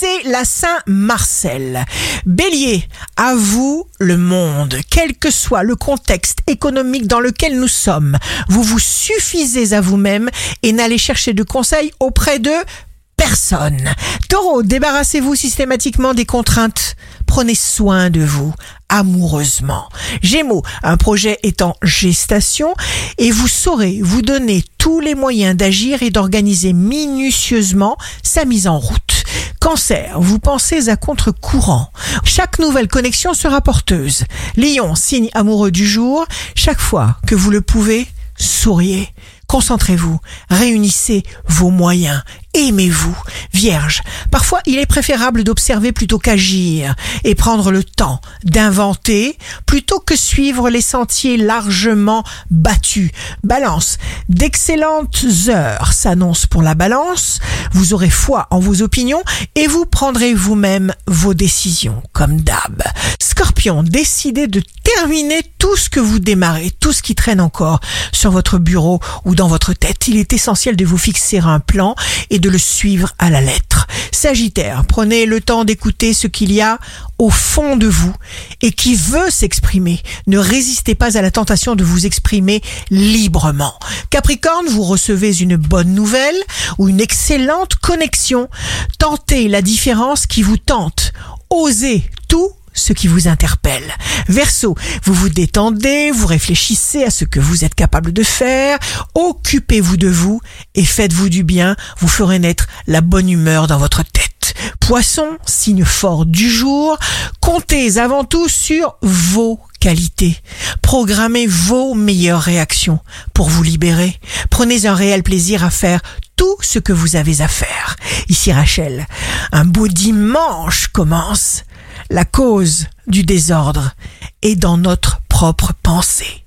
c'est la Saint-Marcel. Bélier, à vous le monde, quel que soit le contexte économique dans lequel nous sommes. Vous vous suffisez à vous-même et n'allez chercher de conseils auprès de personne. Taureau, débarrassez-vous systématiquement des contraintes. Prenez soin de vous amoureusement. Gémeaux, un projet est en gestation et vous saurez vous donner tous les moyens d'agir et d'organiser minutieusement sa mise en route. Cancer, vous pensez à contre-courant. Chaque nouvelle connexion sera porteuse. Lion, signe amoureux du jour, chaque fois que vous le pouvez, souriez. Concentrez-vous, réunissez vos moyens, aimez-vous. Vierge, parfois il est préférable d'observer plutôt qu'agir et prendre le temps d'inventer plutôt que suivre les sentiers largement battus. Balance, d'excellentes heures s'annoncent pour la balance, vous aurez foi en vos opinions et vous prendrez vous-même vos décisions comme d'hab. Scorpion, décidez de terminer tout ce que vous démarrez, tout ce qui traîne encore sur votre bureau ou dans votre tête. Il est essentiel de vous fixer un plan et de le suivre à la lettre. Sagittaire, prenez le temps d'écouter ce qu'il y a au fond de vous et qui veut s'exprimer. Ne résistez pas à la tentation de vous exprimer librement. Capricorne, vous recevez une bonne nouvelle ou une excellente connexion. Tentez la différence qui vous tente. Osez ce qui vous interpelle. Verseau, vous vous détendez, vous réfléchissez à ce que vous êtes capable de faire, occupez-vous de vous et faites-vous du bien, vous ferez naître la bonne humeur dans votre tête. Poisson, signe fort du jour, comptez avant tout sur vos qualités. Programmez vos meilleures réactions pour vous libérer. Prenez un réel plaisir à faire tout ce que vous avez à faire. Ici Rachel, un beau dimanche commence. La cause du désordre est dans notre propre pensée.